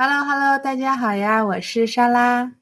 Hello Hello，大家好呀，我是莎拉，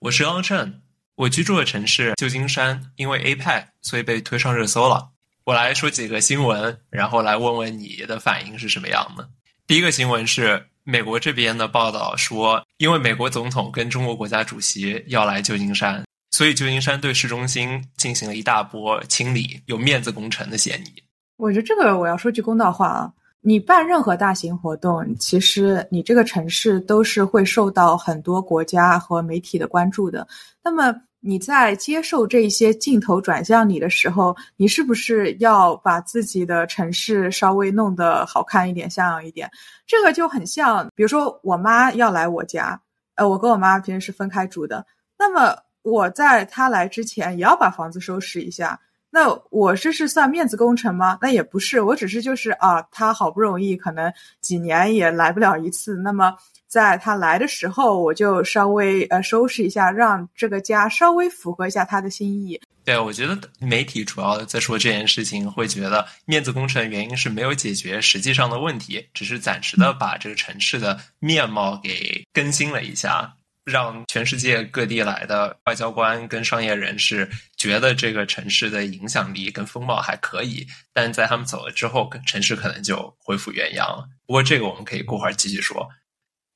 我是汪晨，我居住的城市旧金山，因为 APEC 所以被推上热搜了。我来说几个新闻，然后来问问你的反应是什么样的。第一个新闻是美国这边的报道说，因为美国总统跟中国国家主席要来旧金山，所以旧金山对市中心进行了一大波清理，有面子工程的嫌疑。我觉得这个我要说句公道话啊。你办任何大型活动，其实你这个城市都是会受到很多国家和媒体的关注的。那么你在接受这些镜头转向你的时候，你是不是要把自己的城市稍微弄得好看一点、像样一点？这个就很像，比如说我妈要来我家，呃，我跟我妈平时是分开住的，那么我在她来之前也要把房子收拾一下。那我这是算面子工程吗？那也不是，我只是就是啊，他好不容易可能几年也来不了一次，那么在他来的时候，我就稍微呃收拾一下，让这个家稍微符合一下他的心意。对，我觉得媒体主要在说这件事情，会觉得面子工程原因是没有解决实际上的问题，只是暂时的把这个城市的面貌给更新了一下。让全世界各地来的外交官跟商业人士觉得这个城市的影响力跟风貌还可以，但在他们走了之后，城市可能就恢复原样了。不过这个我们可以过会儿继续说。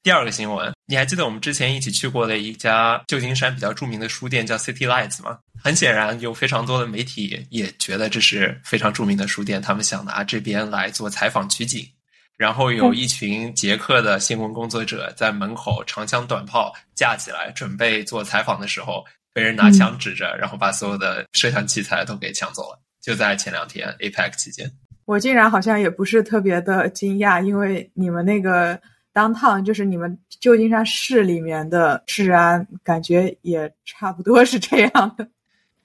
第二个新闻，你还记得我们之前一起去过的一家旧金山比较著名的书店叫 City Lights 吗？很显然，有非常多的媒体也觉得这是非常著名的书店，他们想拿这边来做采访取景。然后有一群捷克的新闻工作者在门口长枪短炮架起来，准备做采访的时候，被人拿枪指着，然后把所有的摄像器材都给抢走了。就在前两天 APEC 期间，我竟然好像也不是特别的惊讶，因为你们那个 downtown 就是你们旧金山市里面的治安，感觉也差不多是这样的。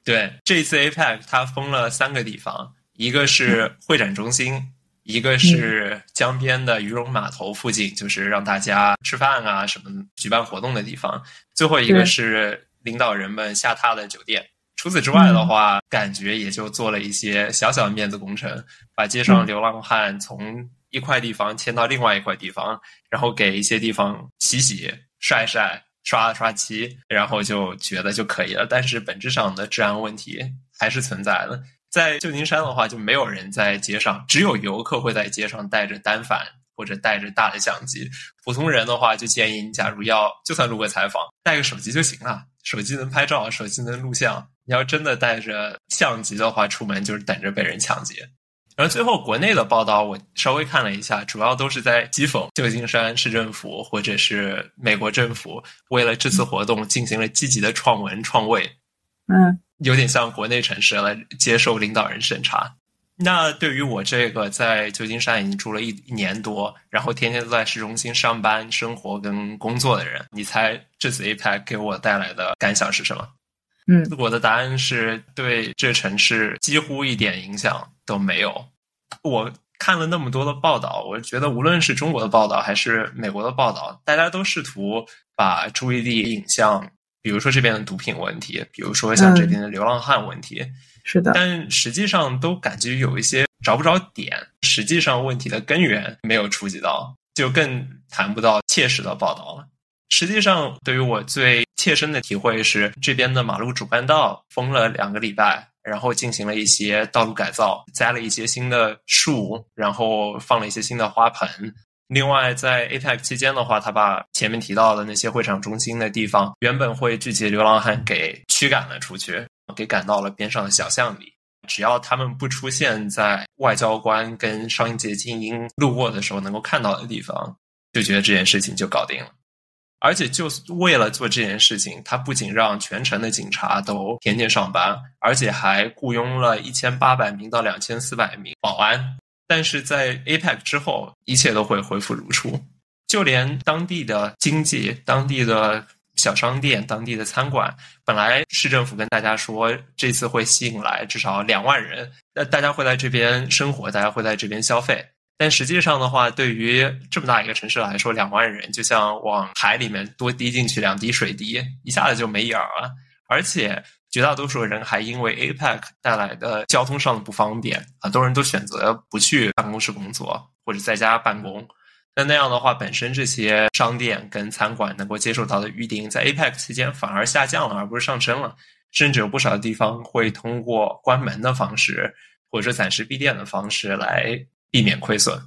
对，这次 APEC 它封了三个地方，一个是会展中心。一个是江边的鱼龙码头附近，就是让大家吃饭啊什么举办活动的地方。最后一个是领导人们下榻的酒店。除此之外的话，感觉也就做了一些小小的面子工程，把街上流浪汉从一块地方迁到另外一块地方，然后给一些地方洗洗、晒晒、刷刷漆，然后就觉得就可以了。但是本质上的治安问题还是存在的。在旧金山的话，就没有人在街上，只有游客会在街上带着单反或者带着大的相机。普通人的话，就建议你，假如要就算录个采访，带个手机就行了，手机能拍照，手机能录像。你要真的带着相机的话，出门就是等着被人抢劫。然后最后国内的报道，我稍微看了一下，主要都是在讥讽旧金山市政府或者是美国政府为了这次活动进行了积极的创文创卫。嗯。有点像国内城市来接受领导人审查。那对于我这个在旧金山已经住了一一年多，然后天天都在市中心上班、生活跟工作的人，你猜这次 APEC 给我带来的感想是什么？嗯，我的答案是对这城市几乎一点影响都没有。我看了那么多的报道，我觉得无论是中国的报道还是美国的报道，大家都试图把注意力引向。比如说这边的毒品问题，比如说像这边的流浪汉问题，是的，但实际上都感觉有一些找不着点，实际上问题的根源没有触及到，就更谈不到切实的报道了。实际上，对于我最切身的体会是，这边的马路主干道封了两个礼拜，然后进行了一些道路改造，栽了一些新的树，然后放了一些新的花盆。另外，在 APEC 期间的话，他把前面提到的那些会场中心的地方，原本会聚集流浪汉给驱赶了出去，给赶到了边上的小巷里。只要他们不出现在外交官跟商界精英路过的时候能够看到的地方，就觉得这件事情就搞定了。而且，就是为了做这件事情，他不仅让全城的警察都天天上班，而且还雇佣了一千八百名到两千四百名保安。但是在 APEC 之后，一切都会恢复如初，就连当地的经济、当地的小商店、当地的餐馆，本来市政府跟大家说这次会吸引来至少两万人，那大家会在这边生活，大家会在这边消费。但实际上的话，对于这么大一个城市来说，两万人就像往海里面多滴进去两滴水滴，一下子就没影儿了，而且。绝大多数人还因为 APEC 带来的交通上的不方便，很多人都选择不去办公室工作或者在家办公。那那样的话，本身这些商店跟餐馆能够接受到的预订，在 APEC 期间反而下降了，而不是上升了。甚至有不少地方会通过关门的方式，或者暂时闭店的方式来避免亏损。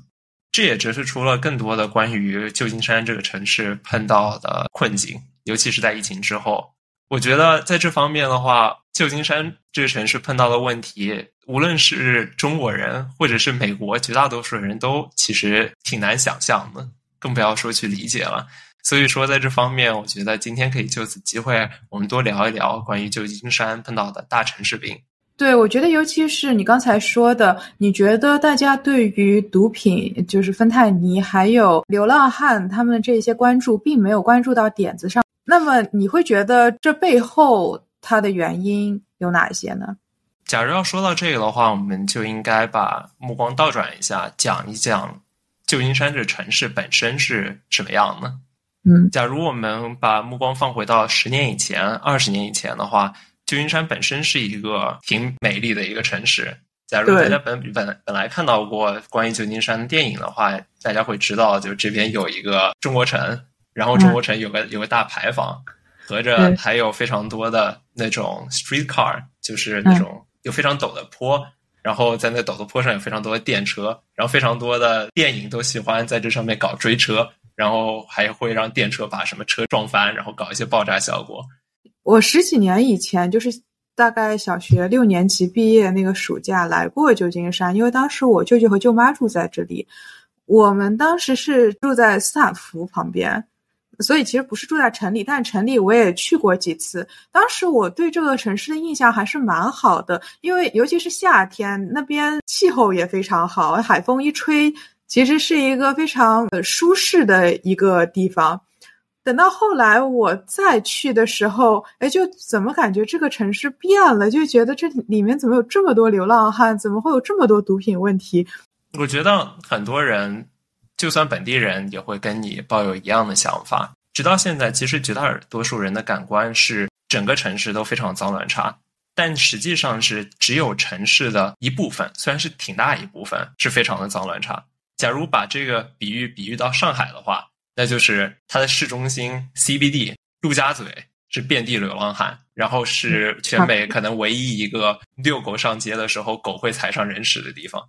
这也折射出了更多的关于旧金山这个城市碰到的困境，尤其是在疫情之后。我觉得在这方面的话，旧金山这个城市碰到的问题，无论是中国人或者是美国绝大多数人都其实挺难想象的，更不要说去理解了。所以说，在这方面，我觉得今天可以就此机会，我们多聊一聊关于旧金山碰到的大城市病。对，我觉得尤其是你刚才说的，你觉得大家对于毒品，就是芬太尼，还有流浪汉他们这些关注，并没有关注到点子上。那么你会觉得这背后它的原因有哪些呢？假如要说到这个的话，我们就应该把目光倒转一下，讲一讲旧金山这城市本身是什么样呢。嗯，假如我们把目光放回到十年以前、二十年以前的话，旧金山本身是一个挺美丽的一个城市。假如大家本本本来看到过关于旧金山的电影的话，大家会知道，就这边有一个中国城。然后中国城有个有个大牌坊，合着还有非常多的那种 street car，就是那种有非常陡的坡，然后在那陡的坡上有非常多的电车，然后非常多的电影都喜欢在这上面搞追车，然后还会让电车把什么车撞翻，然后搞一些爆炸效果。我十几年以前就是大概小学六年级毕业那个暑假来过旧金山，因为当时我舅舅和舅妈住在这里，我们当时是住在斯坦福旁边。所以其实不是住在城里，但城里我也去过几次。当时我对这个城市的印象还是蛮好的，因为尤其是夏天，那边气候也非常好，海风一吹，其实是一个非常舒适的一个地方。等到后来我再去的时候，哎，就怎么感觉这个城市变了？就觉得这里面怎么有这么多流浪汉？怎么会有这么多毒品问题？我觉得很多人。就算本地人也会跟你抱有一样的想法。直到现在，其实绝大多数人的感官是整个城市都非常脏乱差，但实际上是只有城市的一部分，虽然是挺大一部分，是非常的脏乱差。假如把这个比喻比喻到上海的话，那就是它的市中心 CBD 陆家嘴是遍地流浪汉，然后是全美可能唯一一个遛狗上街的时候狗会踩上人屎的地方。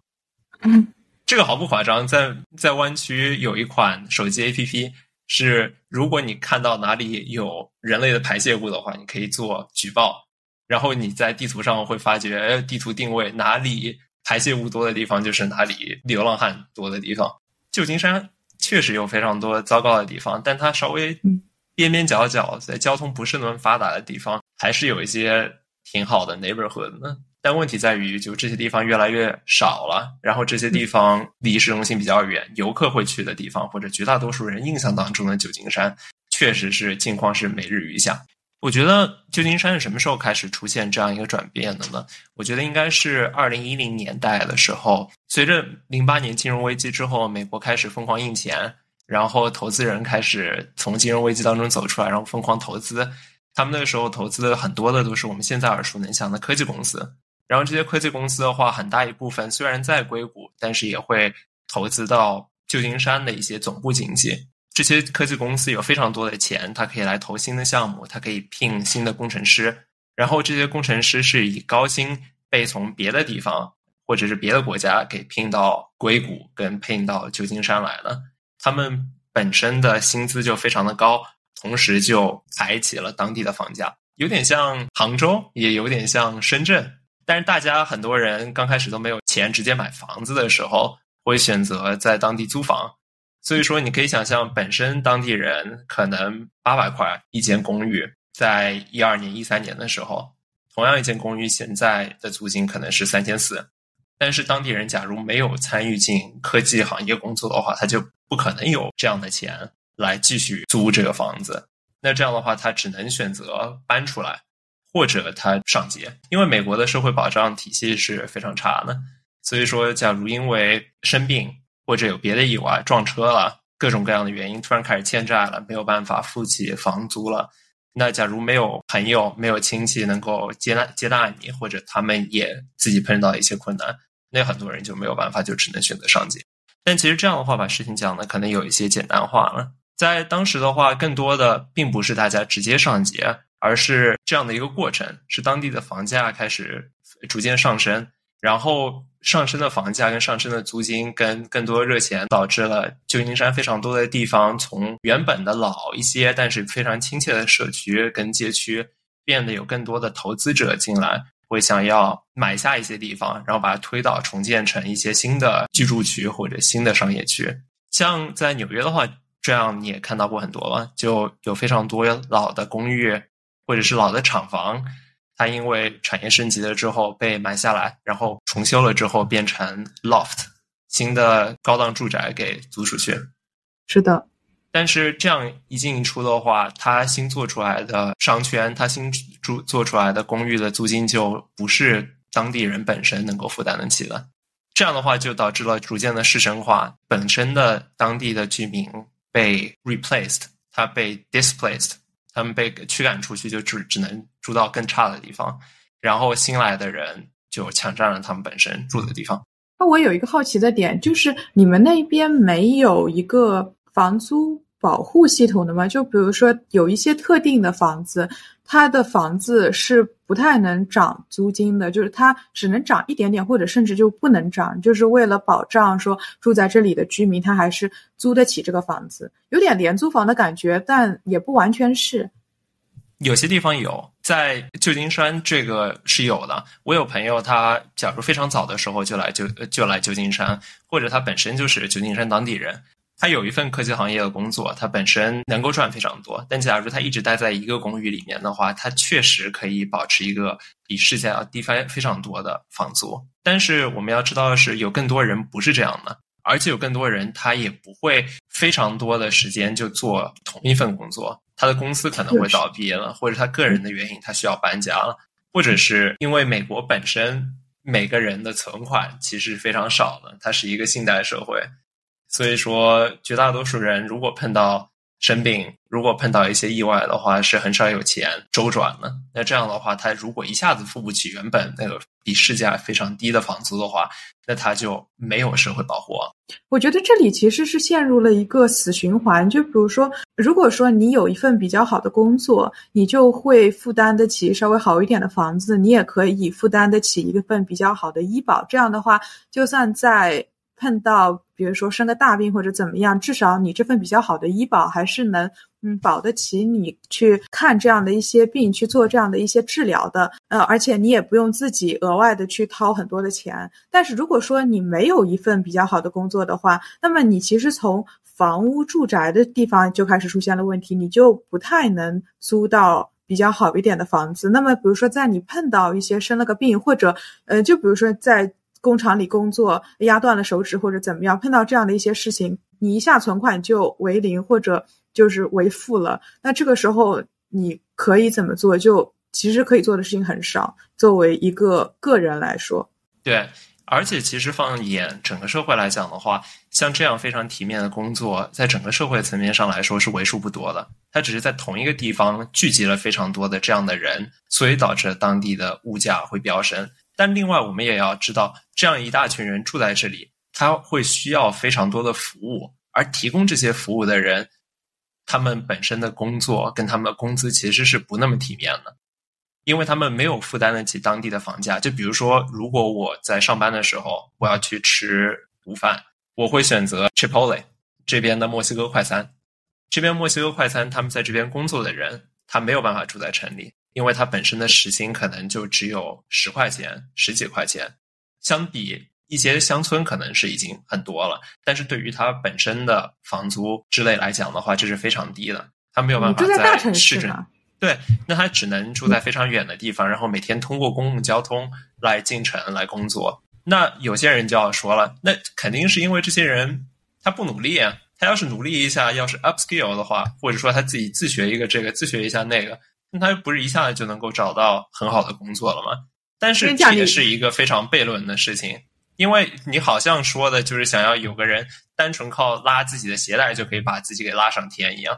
嗯。这个毫不夸张，在在湾区有一款手机 APP，是如果你看到哪里有人类的排泄物的话，你可以做举报，然后你在地图上会发觉，地图定位哪里排泄物多的地方就是哪里流浪汉多的地方。旧金山确实有非常多糟糕的地方，但它稍微边边角角在交通不是那么发达的地方，还是有一些挺好的 neighborhood 的。但问题在于，就这些地方越来越少了，然后这些地方离市中心比较远，游客会去的地方，或者绝大多数人印象当中的旧金山，确实是境况是每日愈下。我觉得旧金山是什么时候开始出现这样一个转变的呢？我觉得应该是二零一零年代的时候，随着零八年金融危机之后，美国开始疯狂印钱，然后投资人开始从金融危机当中走出来，然后疯狂投资。他们那个时候投资的很多的都是我们现在耳熟能详的科技公司。然后这些科技公司的话，很大一部分虽然在硅谷，但是也会投资到旧金山的一些总部经济。这些科技公司有非常多的钱，它可以来投新的项目，它可以聘新的工程师。然后这些工程师是以高薪被从别的地方或者是别的国家给聘到硅谷跟聘到旧金山来的。他们本身的薪资就非常的高，同时就抬起了当地的房价，有点像杭州，也有点像深圳。但是大家很多人刚开始都没有钱直接买房子的时候，会选择在当地租房。所以说，你可以想象，本身当地人可能八百块一间公寓，在一二年、一三年的时候，同样一间公寓现在的租金可能是三千四。但是当地人假如没有参与进科技行业工作的话，他就不可能有这样的钱来继续租这个房子。那这样的话，他只能选择搬出来。或者他上街，因为美国的社会保障体系是非常差的，所以说，假如因为生病或者有别的意外撞车了，各种各样的原因突然开始欠债了，没有办法付起房租了，那假如没有朋友、没有亲戚能够接纳接纳你，或者他们也自己碰到一些困难，那很多人就没有办法，就只能选择上街。但其实这样的话，把事情讲的可能有一些简单化了。在当时的话，更多的并不是大家直接上街，而是这样的一个过程：是当地的房价开始逐渐上升，然后上升的房价跟上升的租金跟更多热钱，导致了旧金山非常多的地方从原本的老一些但是非常亲切的社区跟街区，变得有更多的投资者进来，会想要买下一些地方，然后把它推倒重建成一些新的居住区或者新的商业区。像在纽约的话。这样你也看到过很多了，就有非常多老的公寓或者是老的厂房，它因为产业升级了之后被买下来，然后重修了之后变成 loft 新的高档住宅给租出去。是的，但是这样一进一出的话，它新做出来的商圈，它新住做出来的公寓的租金就不是当地人本身能够负担得起的。这样的话就导致了逐渐的市生化，本身的当地的居民。被 replaced，他被 displaced，他们被驱赶出去，就只只能住到更差的地方，然后新来的人就抢占了他们本身住的地方。那我有一个好奇的点，就是你们那边没有一个房租保护系统的吗？就比如说有一些特定的房子。它的房子是不太能涨租金的，就是它只能涨一点点，或者甚至就不能涨，就是为了保障说住在这里的居民他还是租得起这个房子，有点廉租房的感觉，但也不完全是。有些地方有，在旧金山这个是有的。我有朋友，他假如非常早的时候就来旧就来旧金山，或者他本身就是旧金山当地人。他有一份科技行业的工作，他本身能够赚非常多。但假如他一直待在一个公寓里面的话，他确实可以保持一个比市价要低非非常多的房租。但是我们要知道的是，有更多人不是这样的，而且有更多人他也不会非常多的时间就做同一份工作。他的公司可能会倒闭了，或者他个人的原因他需要搬家了，或者是因为美国本身每个人的存款其实非常少的，它是一个信贷社会。所以说，绝大多数人如果碰到生病，如果碰到一些意外的话，是很少有钱周转的。那这样的话，他如果一下子付不起原本那个比市价非常低的房租的话，那他就没有社会保护。我觉得这里其实是陷入了一个死循环。就比如说，如果说你有一份比较好的工作，你就会负担得起稍微好一点的房子，你也可以负担得起一份比较好的医保。这样的话，就算在碰到比如说生个大病或者怎么样，至少你这份比较好的医保还是能嗯保得起你去看这样的一些病，去做这样的一些治疗的。呃，而且你也不用自己额外的去掏很多的钱。但是如果说你没有一份比较好的工作的话，那么你其实从房屋住宅的地方就开始出现了问题，你就不太能租到比较好一点的房子。那么比如说在你碰到一些生了个病，或者呃，就比如说在。工厂里工作压断了手指或者怎么样，碰到这样的一些事情，你一下存款就为零或者就是为负了。那这个时候你可以怎么做？就其实可以做的事情很少。作为一个个人来说，对，而且其实放眼整个社会来讲的话，像这样非常体面的工作，在整个社会层面上来说是为数不多的。它只是在同一个地方聚集了非常多的这样的人，所以导致当地的物价会飙升。但另外，我们也要知道，这样一大群人住在这里，他会需要非常多的服务，而提供这些服务的人，他们本身的工作跟他们的工资其实是不那么体面的，因为他们没有负担得起当地的房价。就比如说，如果我在上班的时候，我要去吃午饭，我会选择 Chipotle 这边的墨西哥快餐。这边墨西哥快餐，他们在这边工作的人，他没有办法住在城里。因为他本身的时薪可能就只有十块钱、十几块钱，相比一些乡村可能是已经很多了。但是对于他本身的房租之类来讲的话，这是非常低的。他没有办法在市镇，对，那他只能住在非常远的地方，然后每天通过公共交通来进城来工作。那有些人就要说了，那肯定是因为这些人他不努力啊。他要是努力一下，要是 upskill 的话，或者说他自己自学一个这个，自学一下那个。那他不是一下子就能够找到很好的工作了吗？但是这也是一个非常悖论的事情，因为你好像说的就是想要有个人单纯靠拉自己的鞋带就可以把自己给拉上天一样。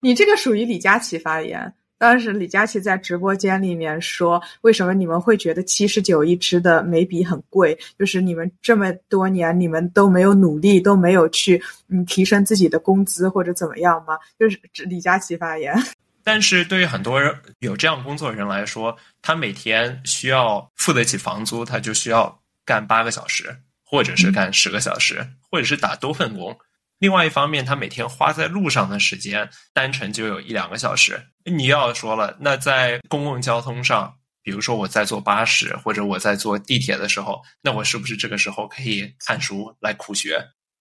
你这个属于李佳琦发言，当时李佳琦在直播间里面说：“为什么你们会觉得七十九一支的眉笔很贵？就是你们这么多年，你们都没有努力，都没有去嗯提升自己的工资或者怎么样吗？”就是李佳琦发言。但是对于很多人有这样工作的人来说，他每天需要付得起房租，他就需要干八个小时，或者是干十个小时，或者是打多份工。另外一方面，他每天花在路上的时间单程就有一两个小时。你要说了，那在公共交通上，比如说我在坐巴士或者我在坐地铁的时候，那我是不是这个时候可以看书来苦学？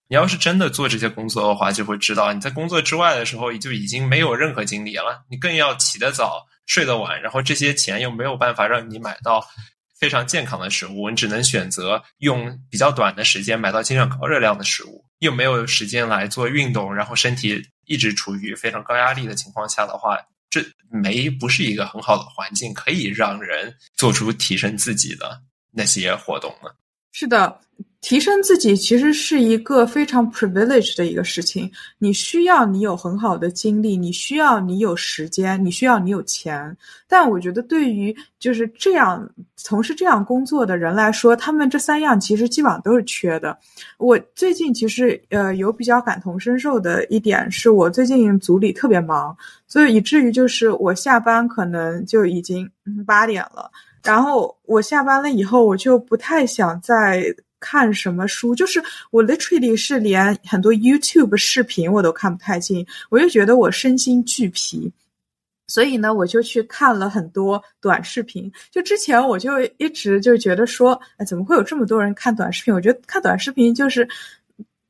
你要是真的做这些工作的话，就会知道你在工作之外的时候就已经没有任何精力了。你更要起得早，睡得晚，然后这些钱又没有办法让你买到非常健康的食物，你只能选择用比较短的时间买到尽量高热量的食物。又没有时间来做运动，然后身体一直处于非常高压力的情况下的话，这没不是一个很好的环境，可以让人做出提升自己的那些活动呢？是的。提升自己其实是一个非常 privilege 的一个事情。你需要你有很好的精力，你需要你有时间，你需要你有钱。但我觉得对于就是这样从事这样工作的人来说，他们这三样其实基本上都是缺的。我最近其实呃有比较感同身受的一点是，我最近组里特别忙，所以以至于就是我下班可能就已经八点了，然后我下班了以后，我就不太想再。看什么书？就是我 literally 是连很多 YouTube 视频我都看不太进，我就觉得我身心俱疲，所以呢，我就去看了很多短视频。就之前我就一直就觉得说，哎，怎么会有这么多人看短视频？我觉得看短视频就是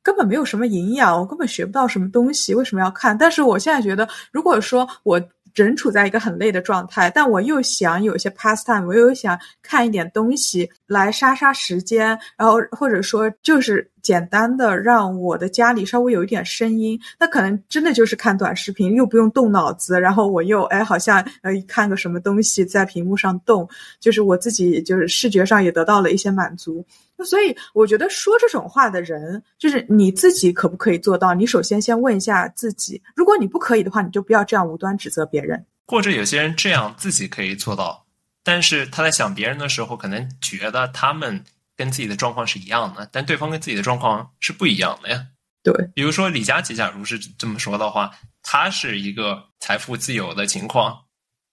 根本没有什么营养，我根本学不到什么东西，为什么要看？但是我现在觉得，如果说我。人处在一个很累的状态，但我又想有些 pastime，我又想看一点东西来杀杀时间，然后或者说就是简单的让我的家里稍微有一点声音，那可能真的就是看短视频，又不用动脑子，然后我又哎好像呃看个什么东西在屏幕上动，就是我自己就是视觉上也得到了一些满足。所以我觉得说这种话的人，就是你自己可不可以做到？你首先先问一下自己，如果你不可以的话，你就不要这样无端指责别人。或者有些人这样自己可以做到，但是他在想别人的时候，可能觉得他们跟自己的状况是一样的，但对方跟自己的状况是不一样的呀。对，比如说李佳琦，假如是这么说的话，他是一个财富自由的情况，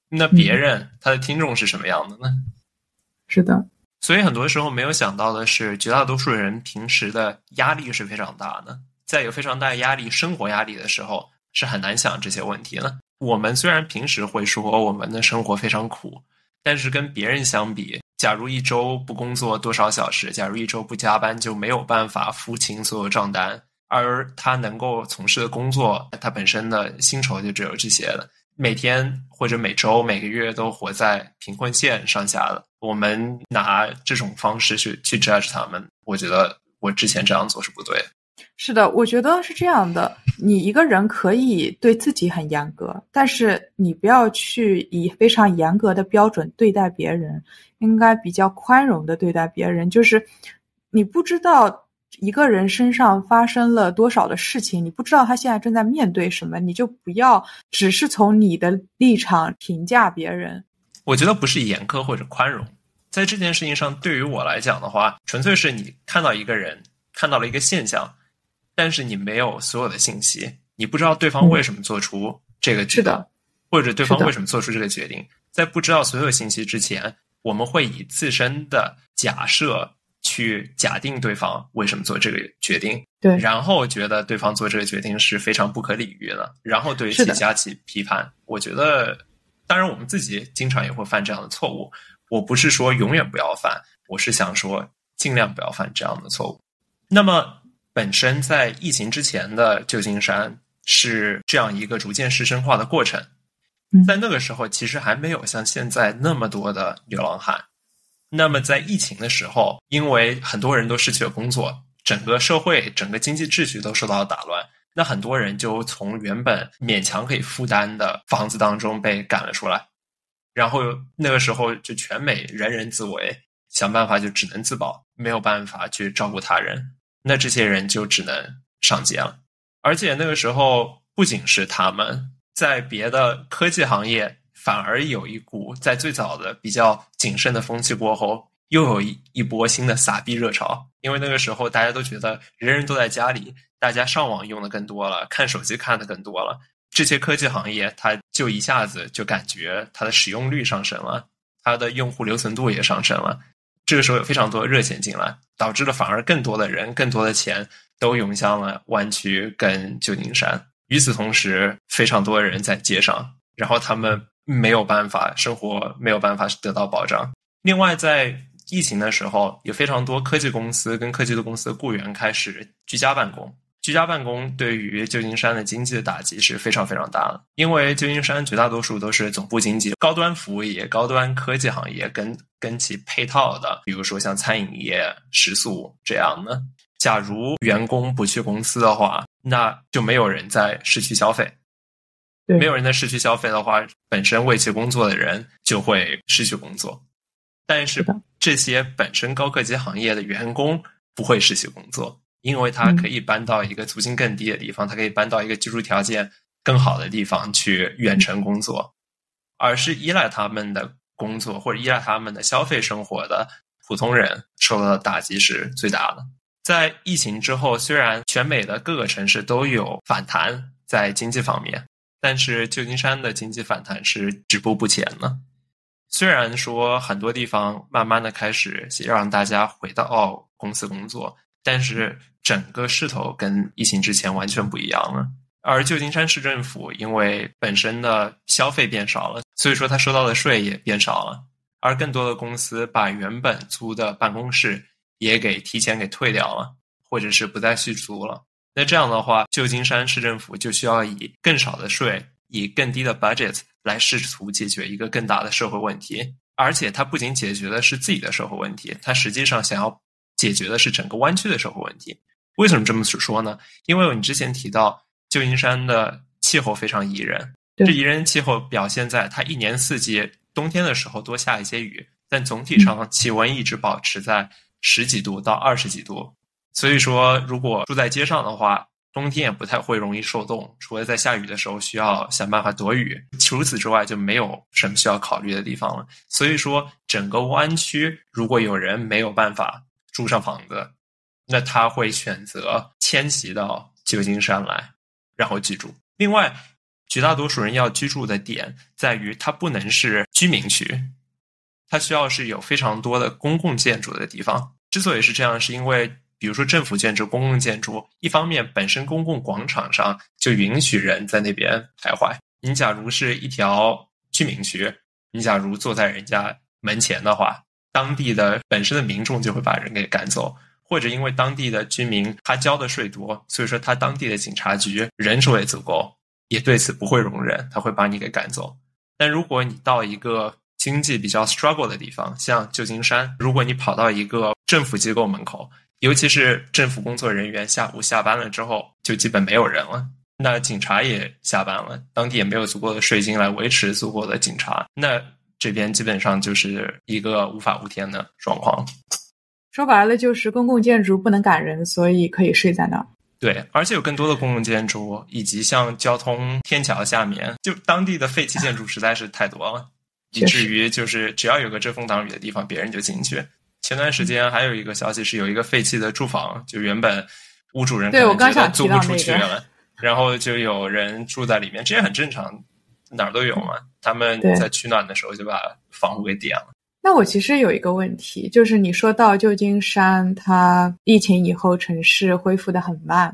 那别人他的听众是什么样的呢？是的。所以很多时候没有想到的是，绝大多数人平时的压力是非常大的，在有非常大压力、生活压力的时候，是很难想这些问题的。我们虽然平时会说我们的生活非常苦，但是跟别人相比，假如一周不工作多少小时，假如一周不加班，就没有办法付清所有账单，而他能够从事的工作，他本身的薪酬就只有这些了。每天或者每周、每个月都活在贫困线上下的，我们拿这种方式去去 judge 他们，我觉得我之前这样做是不对。是的，我觉得是这样的。你一个人可以对自己很严格，但是你不要去以非常严格的标准对待别人，应该比较宽容的对待别人。就是你不知道。一个人身上发生了多少的事情，你不知道他现在正在面对什么，你就不要只是从你的立场评价别人。我觉得不是严苛或者宽容，在这件事情上，对于我来讲的话，纯粹是你看到一个人，看到了一个现象，但是你没有所有的信息，你不知道对方为什么做出这个决定，或者对方为什么做出这个决定。在不知道所有信息之前，我们会以自身的假设。去假定对方为什么做这个决定，对，然后觉得对方做这个决定是非常不可理喻的，然后对其加起批判。我觉得，当然我们自己经常也会犯这样的错误。我不是说永远不要犯，我是想说尽量不要犯这样的错误。那么，本身在疫情之前的旧金山是这样一个逐渐师生化的过程，在那个时候其实还没有像现在那么多的流浪汉。那么，在疫情的时候，因为很多人都失去了工作，整个社会、整个经济秩序都受到了打乱，那很多人就从原本勉强可以负担的房子当中被赶了出来，然后那个时候就全美人人自危，想办法就只能自保，没有办法去照顾他人，那这些人就只能上街了。而且那个时候，不仅是他们在别的科技行业。反而有一股在最早的比较谨慎的风气过后，又有一一波新的撒币热潮。因为那个时候大家都觉得人人都在家里，大家上网用的更多了，看手机看的更多了，这些科技行业它就一下子就感觉它的使用率上升了，它的用户留存度也上升了。这个时候有非常多热钱进来，导致了反而更多的人、更多的钱都涌向了湾区跟旧金山。与此同时，非常多的人在街上，然后他们。没有办法生活，没有办法得到保障。另外，在疫情的时候，有非常多科技公司跟科技的公司的雇员开始居家办公。居家办公对于旧金山的经济的打击是非常非常大的，因为旧金山绝大多数都是总部经济、高端服务业、高端科技行业跟跟其配套的，比如说像餐饮业、食宿这样的。假如员工不去公司的话，那就没有人在市区消费。没有人在市区消费的话，本身为其工作的人就会失去工作。但是这些本身高科技行业的员工不会失去工作，因为他可以搬到一个租金更低的地方，他可以搬到一个居住条件更好的地方去远程工作。而是依赖他们的工作或者依赖他们的消费生活的普通人受到的打击是最大的。在疫情之后，虽然全美的各个城市都有反弹在经济方面。但是旧金山的经济反弹是止步不前的。虽然说很多地方慢慢的开始让大家回到公司工作，但是整个势头跟疫情之前完全不一样了。而旧金山市政府因为本身的消费变少了，所以说他收到的税也变少了。而更多的公司把原本租的办公室也给提前给退掉了，或者是不再续租了。那这样的话，旧金山市政府就需要以更少的税，以更低的 budget 来试图解决一个更大的社会问题。而且，它不仅解决的是自己的社会问题，它实际上想要解决的是整个湾区的社会问题。为什么这么说呢？因为你之前提到旧金山的气候非常宜人，这宜人气候表现在它一年四季，冬天的时候多下一些雨，但总体上气温一直保持在十几度到二十几度。所以说，如果住在街上的话，冬天也不太会容易受冻，除了在下雨的时候需要想办法躲雨，除此之外就没有什么需要考虑的地方了。所以说，整个湾区如果有人没有办法住上房子，那他会选择迁徙到旧金山来，然后居住。另外，绝大多数人要居住的点在于，它不能是居民区，它需要是有非常多的公共建筑的地方。之所以是这样，是因为。比如说政府建筑、公共建筑，一方面本身公共广场上就允许人在那边徘徊。你假如是一条居民区，你假如坐在人家门前的话，当地的本身的民众就会把人给赶走，或者因为当地的居民他交的税多，所以说他当地的警察局人手也足够，也对此不会容忍，他会把你给赶走。但如果你到一个经济比较 struggle 的地方，像旧金山，如果你跑到一个政府机构门口，尤其是政府工作人员下午下班了之后，就基本没有人了。那警察也下班了，当地也没有足够的税金来维持足够的警察。那这边基本上就是一个无法无天的状况。说白了就是公共建筑不能赶人，所以可以睡在那儿。对，而且有更多的公共建筑，以及像交通天桥下面，就当地的废弃建筑实在是太多了，以至于就是只要有个遮风挡雨的地方，别人就进去。前段时间还有一个消息是有一个废弃的住房，就原本屋主人对我刚想租不出去了，然后就有人住在里面，这也很正常，哪儿都有嘛。他们在取暖的时候就把房屋给点了。那我其实有一个问题，就是你说到旧金山，它疫情以后城市恢复的很慢。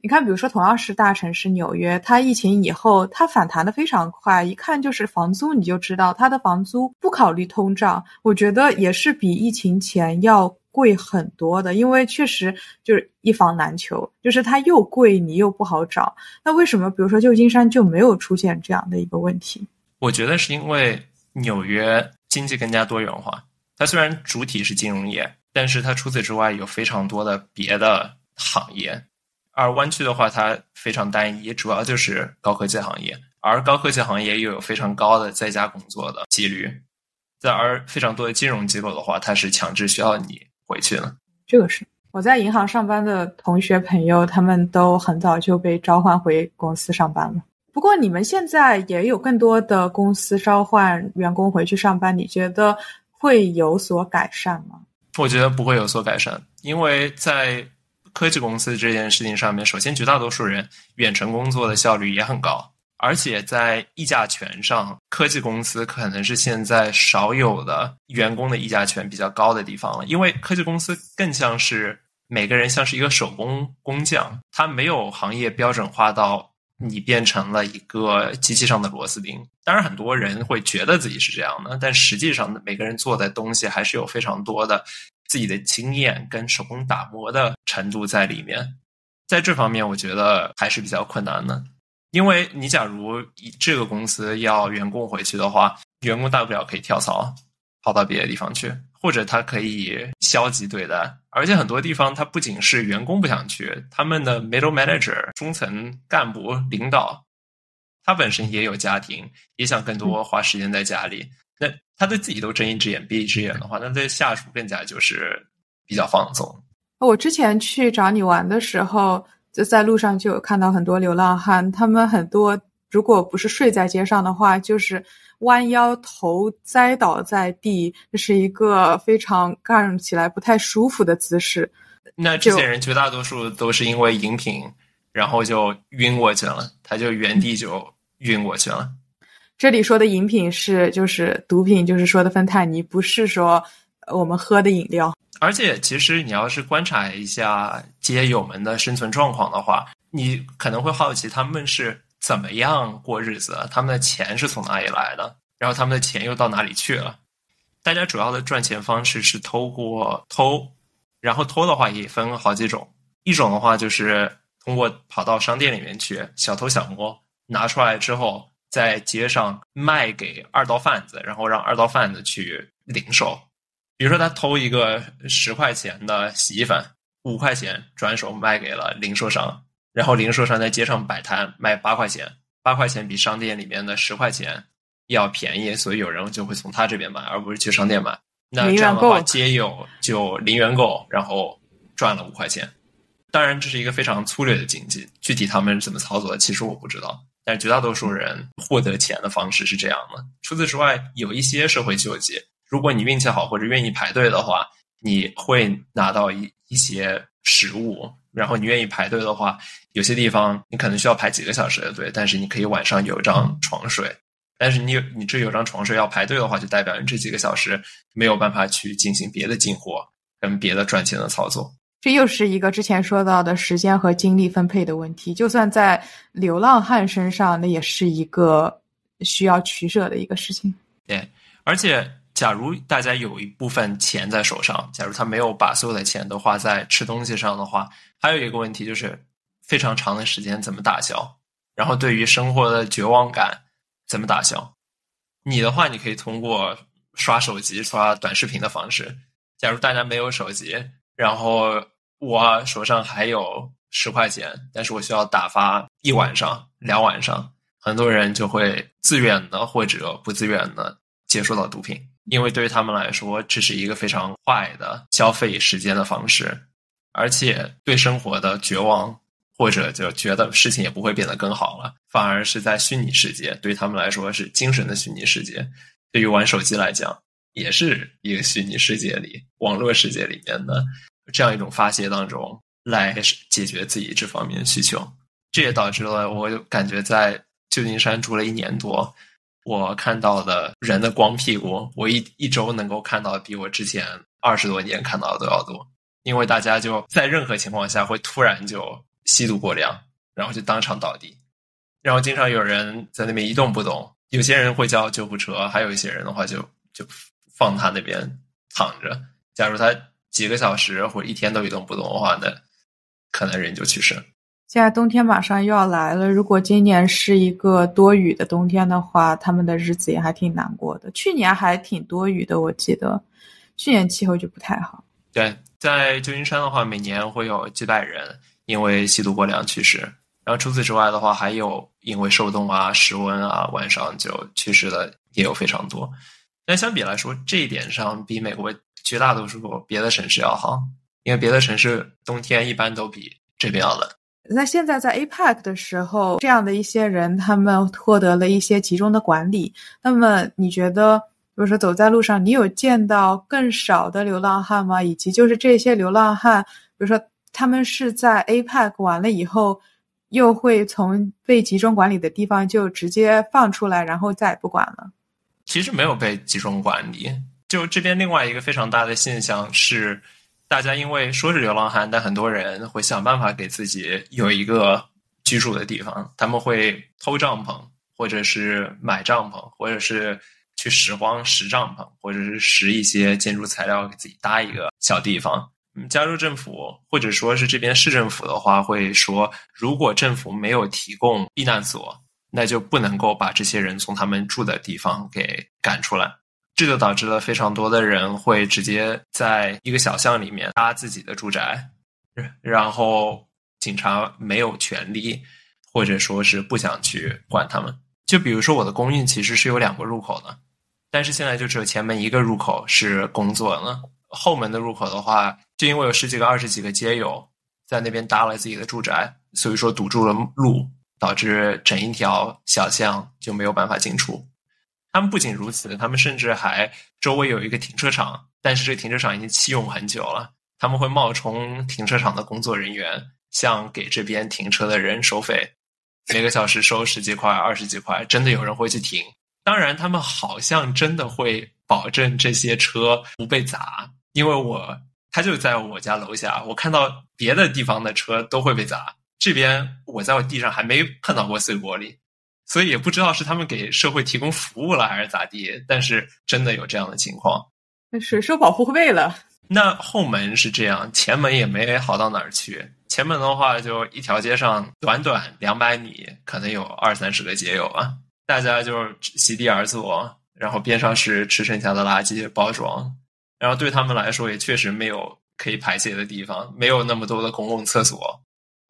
你看，比如说同样是大城市纽约，它疫情以后它反弹的非常快，一看就是房租，你就知道它的房租不考虑通胀，我觉得也是比疫情前要贵很多的，因为确实就是一房难求，就是它又贵，你又不好找。那为什么比如说旧金山就没有出现这样的一个问题？我觉得是因为纽约经济更加多元化，它虽然主体是金融业，但是它除此之外有非常多的别的行业。而湾区的话，它非常单一，主要就是高科技行业，而高科技行业又有非常高的在家工作的几率。在而非常多的金融机构的话，它是强制需要你回去的。这个是我在银行上班的同学朋友，他们都很早就被召唤回公司上班了。不过你们现在也有更多的公司召唤员工回去上班，你觉得会有所改善吗？我觉得不会有所改善，因为在科技公司这件事情上面，首先绝大多数人远程工作的效率也很高。而且在议价权上，科技公司可能是现在少有的员工的议价权比较高的地方了。因为科技公司更像是每个人像是一个手工工匠，他没有行业标准化到你变成了一个机器上的螺丝钉。当然，很多人会觉得自己是这样的，但实际上每个人做的东西还是有非常多的自己的经验跟手工打磨的程度在里面。在这方面，我觉得还是比较困难的。因为你假如以这个公司要员工回去的话，员工大不了可以跳槽，跑到别的地方去，或者他可以消极对待。而且很多地方，他不仅是员工不想去，他们的 middle manager 中层干部领导，他本身也有家庭，也想更多花时间在家里。那他对自己都睁一只眼闭一只眼的话，那对下属更加就是比较放纵。我之前去找你玩的时候。就在路上就有看到很多流浪汉，他们很多如果不是睡在街上的话，就是弯腰头栽倒在地，这是一个非常看起来不太舒服的姿势。那这些人绝大多数都是因为饮品，然后就晕过去了，他就原地就晕过去了。这里说的饮品是就是毒品，就是说的芬太尼，不是说我们喝的饮料。而且，其实你要是观察一下街友们的生存状况的话，你可能会好奇他们是怎么样过日子，他们的钱是从哪里来的，然后他们的钱又到哪里去了。大家主要的赚钱方式是通过偷，然后偷的话也分好几种，一种的话就是通过跑到商店里面去小偷小摸，拿出来之后在街上卖给二道贩子，然后让二道贩子去零售。比如说，他偷一个十块钱的洗衣粉，五块钱转手卖给了零售商，然后零售商在街上摆摊卖八块钱，八块钱比商店里面的十块钱要便宜，所以有人就会从他这边买，而不是去商店买。那这样的话，街友就零元购，然后赚了五块钱。当然，这是一个非常粗略的经济，具体他们怎么操作，其实我不知道。但绝大多数人获得钱的方式是这样的。除此之外，有一些社会救济。如果你运气好或者愿意排队的话，你会拿到一一些食物。然后你愿意排队的话，有些地方你可能需要排几个小时的队，但是你可以晚上有张床睡。但是你有你这有张床睡要排队的话，就代表你这几个小时没有办法去进行别的进货跟别的赚钱的操作。这又是一个之前说到的时间和精力分配的问题。就算在流浪汉身上，那也是一个需要取舍的一个事情。对，而且。假如大家有一部分钱在手上，假如他没有把所有的钱都花在吃东西上的话，还有一个问题就是非常长的时间怎么打消？然后对于生活的绝望感怎么打消？你的话，你可以通过刷手机、刷短视频的方式。假如大家没有手机，然后我手上还有十块钱，但是我需要打发一晚上、两晚上，很多人就会自愿的或者不自愿的接触到毒品。因为对于他们来说，这是一个非常快的消费时间的方式，而且对生活的绝望，或者就觉得事情也不会变得更好了，反而是在虚拟世界，对他们来说是精神的虚拟世界。对于玩手机来讲，也是一个虚拟世界里、网络世界里面的这样一种发泄当中来解决自己这方面的需求。这也导致了我感觉在旧金山住了一年多。我看到的人的光屁股，我一一周能够看到比我之前二十多年看到的都要多，因为大家就在任何情况下会突然就吸毒过量，然后就当场倒地，然后经常有人在那边一动不动，有些人会叫救护车，还有一些人的话就就放他那边躺着。假如他几个小时或者一天都一动不动的话，那可能人就去世了。现在冬天马上又要来了，如果今年是一个多雨的冬天的话，他们的日子也还挺难过的。去年还挺多雨的，我记得，去年气候就不太好。对，在旧金山的话，每年会有几百人因为吸毒过量去世，然后除此之外的话，还有因为受冻啊、失温啊，晚上就去世的也有非常多。但相比来说，这一点上比美国绝大多数别的城市要好，因为别的城市冬天一般都比这边要冷。那现在在 APEC 的时候，这样的一些人，他们获得了一些集中的管理。那么你觉得，比如说走在路上，你有见到更少的流浪汉吗？以及就是这些流浪汉，比如说他们是在 APEC 完了以后，又会从被集中管理的地方就直接放出来，然后再也不管了？其实没有被集中管理。就这边另外一个非常大的现象是。大家因为说是流浪汉，但很多人会想办法给自己有一个居住的地方。他们会偷帐篷，或者是买帐篷，或者是去拾荒拾帐篷，或者是拾一些建筑材料给自己搭一个小地方。加州政府或者说是这边市政府的话，会说，如果政府没有提供避难所，那就不能够把这些人从他们住的地方给赶出来。这就导致了非常多的人会直接在一个小巷里面搭自己的住宅，然后警察没有权利，或者说是不想去管他们。就比如说我的公寓其实是有两个入口的，但是现在就只有前门一个入口是工作的，后门的入口的话，就因为有十几个、二十几个街友在那边搭了自己的住宅，所以说堵住了路，导致整一条小巷就没有办法进出。他们不仅如此，他们甚至还周围有一个停车场，但是这停车场已经弃用很久了。他们会冒充停车场的工作人员，向给这边停车的人收费，每个小时收十几块、二十几块，真的有人会去停。当然，他们好像真的会保证这些车不被砸，因为我他就在我家楼下，我看到别的地方的车都会被砸，这边我在我地上还没碰到过碎玻璃。所以也不知道是他们给社会提供服务了还是咋地，但是真的有这样的情况。那是收保护费了。那后门是这样，前门也没好到哪儿去。前门的话，就一条街上短短两百米，可能有二三十个街友啊，大家就是席地而坐，然后边上是吃剩下的垃圾包装，然后对他们来说也确实没有可以排泄的地方，没有那么多的公共厕所，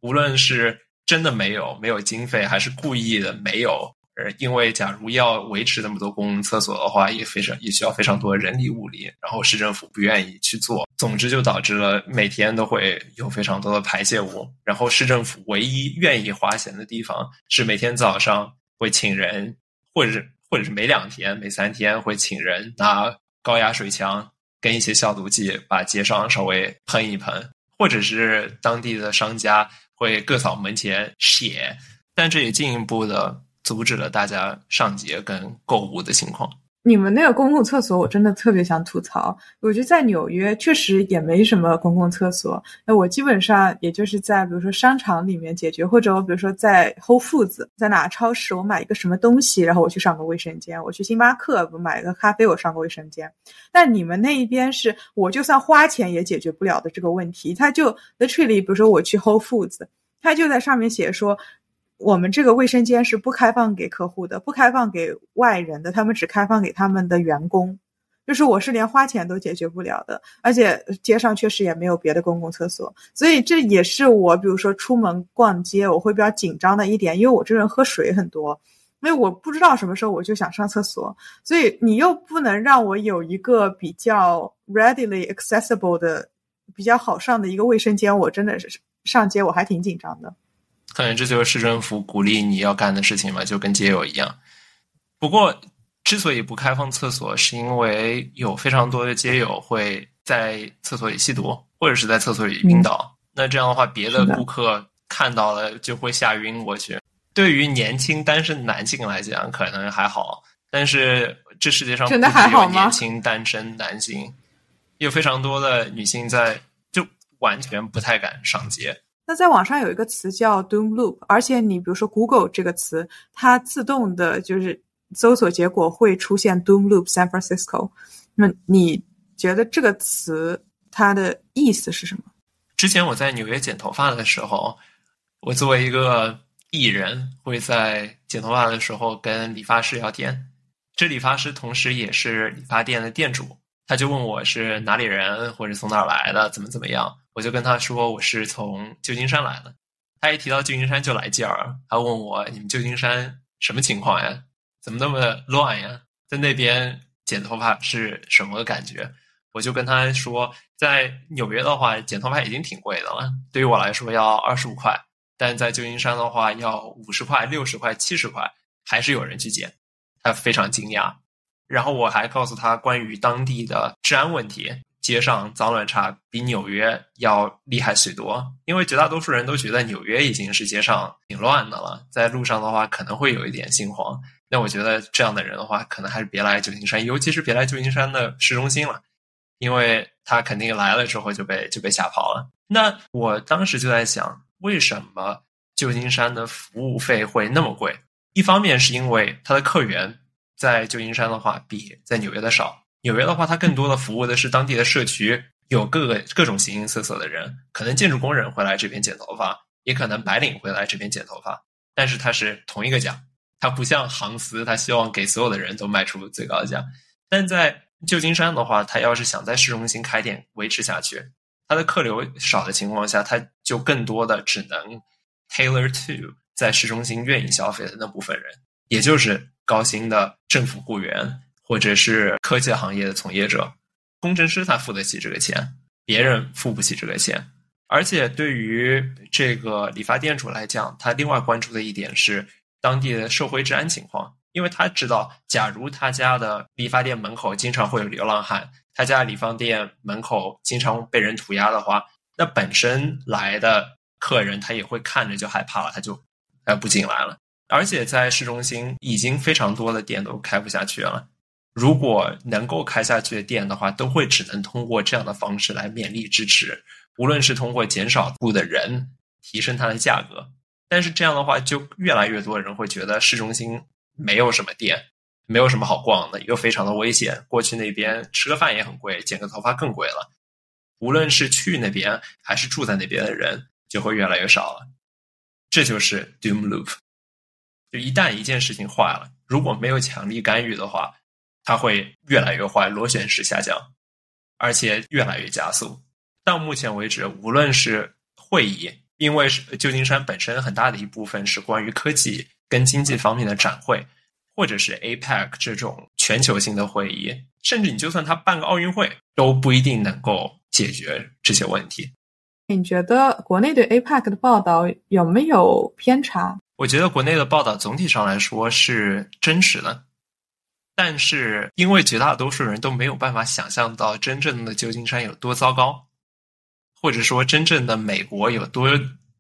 无论是。真的没有，没有经费，还是故意的没有。呃，因为假如要维持那么多公共厕所的话，也非常也需要非常多的人力物力，然后市政府不愿意去做。总之，就导致了每天都会有非常多的排泄物。然后市政府唯一愿意花钱的地方，是每天早上会请人，或者是或者是每两天、每三天会请人拿高压水枪跟一些消毒剂把街上稍微喷一喷，或者是当地的商家。会各扫门前雪，但这也进一步的阻止了大家上街跟购物的情况。你们那个公共厕所，我真的特别想吐槽。我觉得在纽约确实也没什么公共厕所。那我基本上也就是在比如说商场里面解决，或者我比如说在 Whole Foods，在哪超市我买一个什么东西，然后我去上个卫生间。我去星巴克我买个咖啡，我上个卫生间。但你们那一边是，我就算花钱也解决不了的这个问题。他就 literally，比如说我去 Whole Foods，他就在上面写说。我们这个卫生间是不开放给客户的，不开放给外人的，他们只开放给他们的员工。就是我是连花钱都解决不了的，而且街上确实也没有别的公共厕所，所以这也是我比如说出门逛街我会比较紧张的一点，因为我这人喝水很多，因为我不知道什么时候我就想上厕所，所以你又不能让我有一个比较 readily accessible 的、比较好上的一个卫生间，我真的是上街我还挺紧张的。可能这就是市政府鼓励你要干的事情嘛，就跟街友一样。不过，之所以不开放厕所，是因为有非常多的街友会在厕所里吸毒，或者是在厕所里晕倒。那这样的话，别的顾客看到了就会吓晕过去。对于年轻单身男性来讲，可能还好，但是这世界上真的还好吗？年轻单身男性有非常多的女性在，就完全不太敢上街。那在网上有一个词叫 Doom Loop，而且你比如说 Google 这个词，它自动的就是搜索结果会出现 Doom Loop San Francisco。那你觉得这个词它的意思是什么？之前我在纽约剪头发的时候，我作为一个艺人，会在剪头发的时候跟理发师聊天。这理发师同时也是理发店的店主，他就问我是哪里人，或者从哪儿来的，怎么怎么样。我就跟他说我是从旧金山来的，他一提到旧金山就来劲儿，他问我你们旧金山什么情况呀？怎么那么乱呀？在那边剪头发是什么感觉？我就跟他说，在纽约的话，剪头发已经挺贵的了，对于我来说要二十五块，但在旧金山的话，要五十块、六十块、七十块，还是有人去剪。他非常惊讶。然后我还告诉他关于当地的治安问题，街上脏乱差，比纽约要厉害许多。因为绝大多数人都觉得纽约已经是街上挺乱的了，在路上的话可能会有一点心慌。那我觉得这样的人的话，可能还是别来旧金山，尤其是别来旧金山的市中心了，因为他肯定来了之后就被就被吓跑了。那我当时就在想，为什么旧金山的服务费会那么贵？一方面是因为它的客源。在旧金山的话，比在纽约的少。纽约的话，它更多的服务的是当地的社区，有各个各种形形色色的人，可能建筑工人会来这边剪头发，也可能白领会来这边剪头发。但是它是同一个价，它不像航司，它希望给所有的人都卖出最高价。但在旧金山的话，它要是想在市中心开店维持下去，它的客流少的情况下，它就更多的只能 tailor to 在市中心愿意消费的那部分人，也就是。高薪的政府雇员，或者是科技行业的从业者，工程师他付得起这个钱，别人付不起这个钱。而且对于这个理发店主来讲，他另外关注的一点是当地的社会治安情况，因为他知道，假如他家的理发店门口经常会有流浪汉，他家理发店门口经常被人涂鸦的话，那本身来的客人他也会看着就害怕了，他就呃不进来了。而且在市中心已经非常多的店都开不下去了。如果能够开下去的店的话，都会只能通过这样的方式来勉力支持，无论是通过减少雇的人，提升它的价格。但是这样的话，就越来越多人会觉得市中心没有什么店，没有什么好逛的，又非常的危险。过去那边吃个饭也很贵，剪个头发更贵了。无论是去那边还是住在那边的人，就会越来越少了。这就是 doom loop。就一旦一件事情坏了，如果没有强力干预的话，它会越来越坏，螺旋式下降，而且越来越加速。到目前为止，无论是会议，因为是旧金山本身很大的一部分是关于科技跟经济方面的展会，或者是 APEC 这种全球性的会议，甚至你就算他办个奥运会，都不一定能够解决这些问题。你觉得国内对 APEC 的报道有没有偏差？我觉得国内的报道总体上来说是真实的，但是因为绝大多数人都没有办法想象到真正的旧金山有多糟糕，或者说真正的美国有多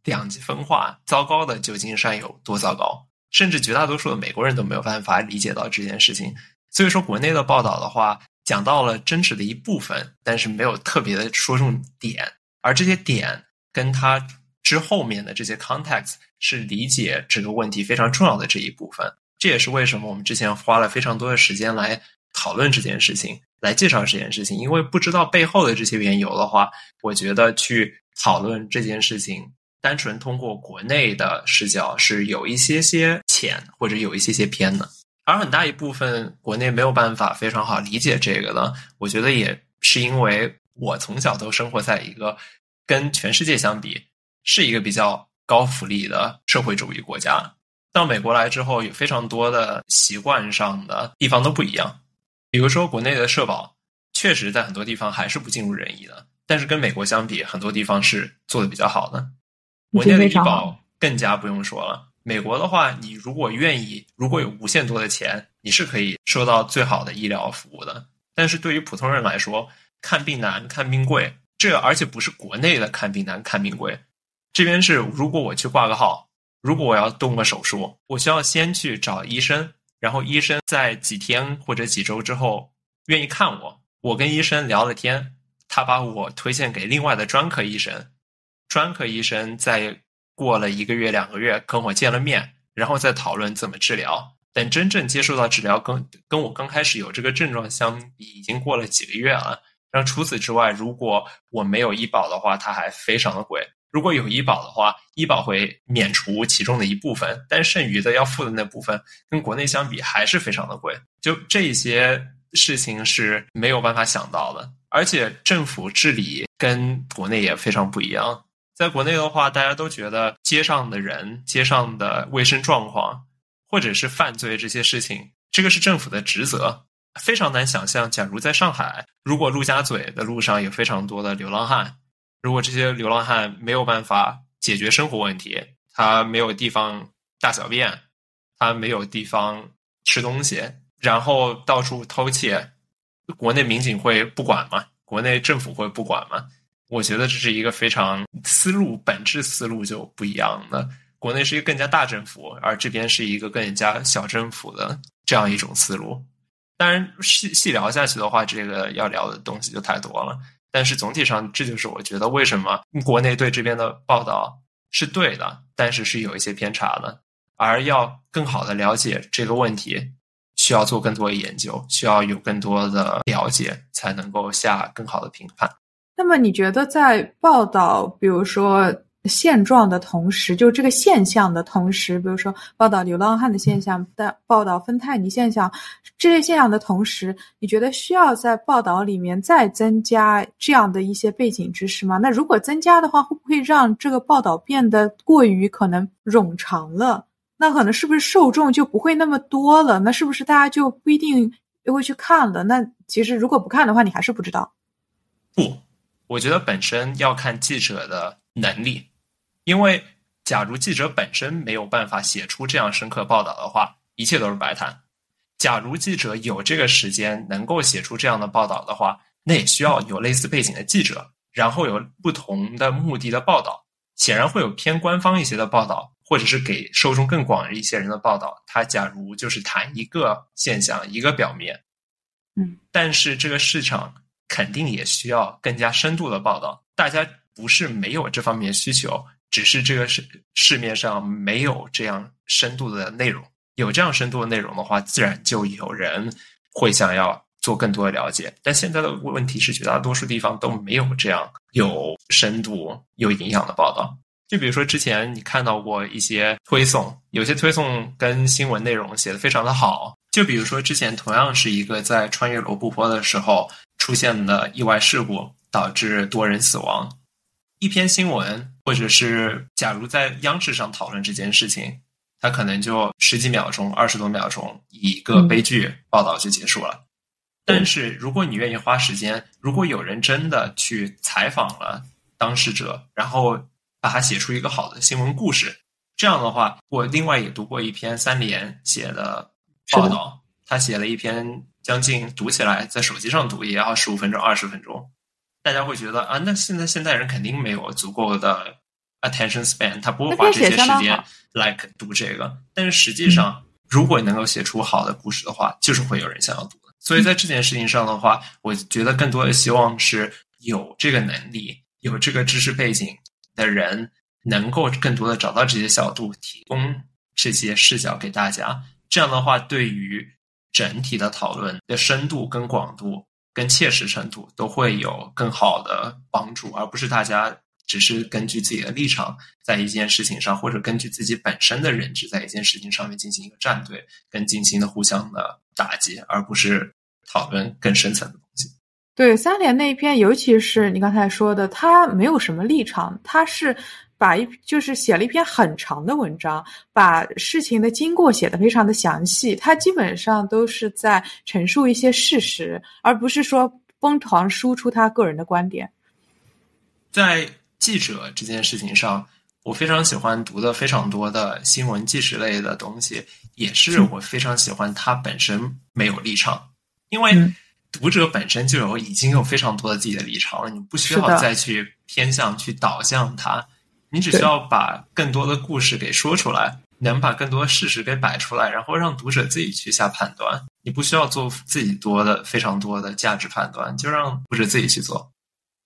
两极分化，糟糕的旧金山有多糟糕，甚至绝大多数的美国人都没有办法理解到这件事情。所以说，国内的报道的话，讲到了真实的一部分，但是没有特别的说重点，而这些点跟他。之后面的这些 context 是理解这个问题非常重要的这一部分，这也是为什么我们之前花了非常多的时间来讨论这件事情，来介绍这件事情。因为不知道背后的这些缘由的话，我觉得去讨论这件事情，单纯通过国内的视角是有一些些浅或者有一些些偏的。而很大一部分国内没有办法非常好理解这个的，我觉得也是因为我从小都生活在一个跟全世界相比。是一个比较高福利的社会主义国家。到美国来之后，有非常多的习惯上的地方都不一样。比如说，国内的社保确实在很多地方还是不尽如人意的，但是跟美国相比，很多地方是做的比较好的。国内的医保更加不用说了。美国的话，你如果愿意，如果有无限多的钱，你是可以收到最好的医疗服务的。但是对于普通人来说，看病难、看病贵，这而且不是国内的看病难、看病贵。这边是，如果我去挂个号，如果我要动个手术，我需要先去找医生，然后医生在几天或者几周之后愿意看我，我跟医生聊了天，他把我推荐给另外的专科医生，专科医生在过了一个月两个月跟我见了面，然后再讨论怎么治疗。等真正接受到治疗，跟跟我刚开始有这个症状相比，已经过了几个月了。然后除此之外，如果我没有医保的话，它还非常的贵。如果有医保的话，医保会免除其中的一部分，但剩余的要付的那部分，跟国内相比还是非常的贵。就这些事情是没有办法想到的，而且政府治理跟国内也非常不一样。在国内的话，大家都觉得街上的人、街上的卫生状况，或者是犯罪这些事情，这个是政府的职责。非常难想象，假如在上海，如果陆家嘴的路上有非常多的流浪汉。如果这些流浪汉没有办法解决生活问题，他没有地方大小便，他没有地方吃东西，然后到处偷窃，国内民警会不管吗？国内政府会不管吗？我觉得这是一个非常思路本质思路就不一样的。国内是一个更加大政府，而这边是一个更加小政府的这样一种思路。当然，细细聊下去的话，这个要聊的东西就太多了。但是总体上，这就是我觉得为什么国内对这边的报道是对的，但是是有一些偏差的。而要更好的了解这个问题，需要做更多的研究，需要有更多的了解，才能够下更好的评判。那么，你觉得在报道，比如说？现状的同时，就这个现象的同时，比如说报道流浪汉的现象，但报道芬太尼现象这些现象的同时，你觉得需要在报道里面再增加这样的一些背景知识吗？那如果增加的话，会不会让这个报道变得过于可能冗长了？那可能是不是受众就不会那么多了？那是不是大家就不一定会去看了？那其实如果不看的话，你还是不知道。不，我觉得本身要看记者的能力。因为，假如记者本身没有办法写出这样深刻报道的话，一切都是白谈。假如记者有这个时间能够写出这样的报道的话，那也需要有类似背景的记者，然后有不同的目的的报道。显然会有偏官方一些的报道，或者是给受众更广的一些人的报道。他假如就是谈一个现象、一个表面，嗯，但是这个市场肯定也需要更加深度的报道。大家不是没有这方面需求。只是这个市市面上没有这样深度的内容，有这样深度的内容的话，自然就有人会想要做更多的了解。但现在的问题是，绝大多数地方都没有这样有深度、有营养的报道。就比如说之前你看到过一些推送，有些推送跟新闻内容写的非常的好。就比如说之前同样是一个在穿越罗布泊的时候出现的意外事故，导致多人死亡。一篇新闻，或者是假如在央视上讨论这件事情，它可能就十几秒钟、二十多秒钟，一个悲剧报道就结束了。但是如果你愿意花时间，如果有人真的去采访了当事者，然后把它写出一个好的新闻故事，这样的话，我另外也读过一篇三联写的报道，他写了一篇将近读起来在手机上读也要十五分钟、二十分钟。大家会觉得啊，那现在现代人肯定没有足够的 attention span，他不会花这些时间来读这个。但是实际上，如果能够写出好的故事的话，就是会有人想要读的。所以在这件事情上的话，我觉得更多的希望是有这个能力、有这个知识背景的人，能够更多的找到这些角度，提供这些视角给大家。这样的话，对于整体的讨论的深度跟广度。跟切实程度都会有更好的帮助，而不是大家只是根据自己的立场在一件事情上，或者根据自己本身的认知在一件事情上面进行一个站队，跟进行的互相的打击，而不是讨论更深层的东西。对三联那一篇，尤其是你刚才说的，他没有什么立场，他是。把一就是写了一篇很长的文章，把事情的经过写的非常的详细。他基本上都是在陈述一些事实，而不是说疯狂输出他个人的观点。在记者这件事情上，我非常喜欢读的非常多的新闻纪实类的东西，也是我非常喜欢他本身没有立场，因为读者本身就有已经有非常多的自己的立场了，你不需要再去偏向去导向他。你只需要把更多的故事给说出来，能把更多的事实给摆出来，然后让读者自己去下判断。你不需要做自己多的非常多的价值判断，就让读者自己去做。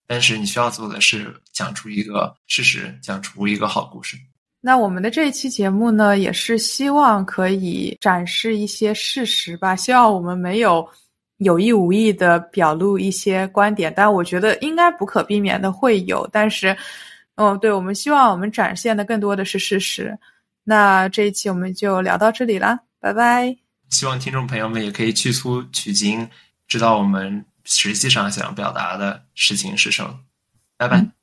但是你需要做的是讲出一个事实，讲出一个好故事。那我们的这一期节目呢，也是希望可以展示一些事实吧。希望我们没有有意无意的表露一些观点，但我觉得应该不可避免的会有，但是。哦，对，我们希望我们展现的更多的是事实。那这一期我们就聊到这里了，拜拜。希望听众朋友们也可以去粗取精，知道我们实际上想表达的事情是什么。拜拜。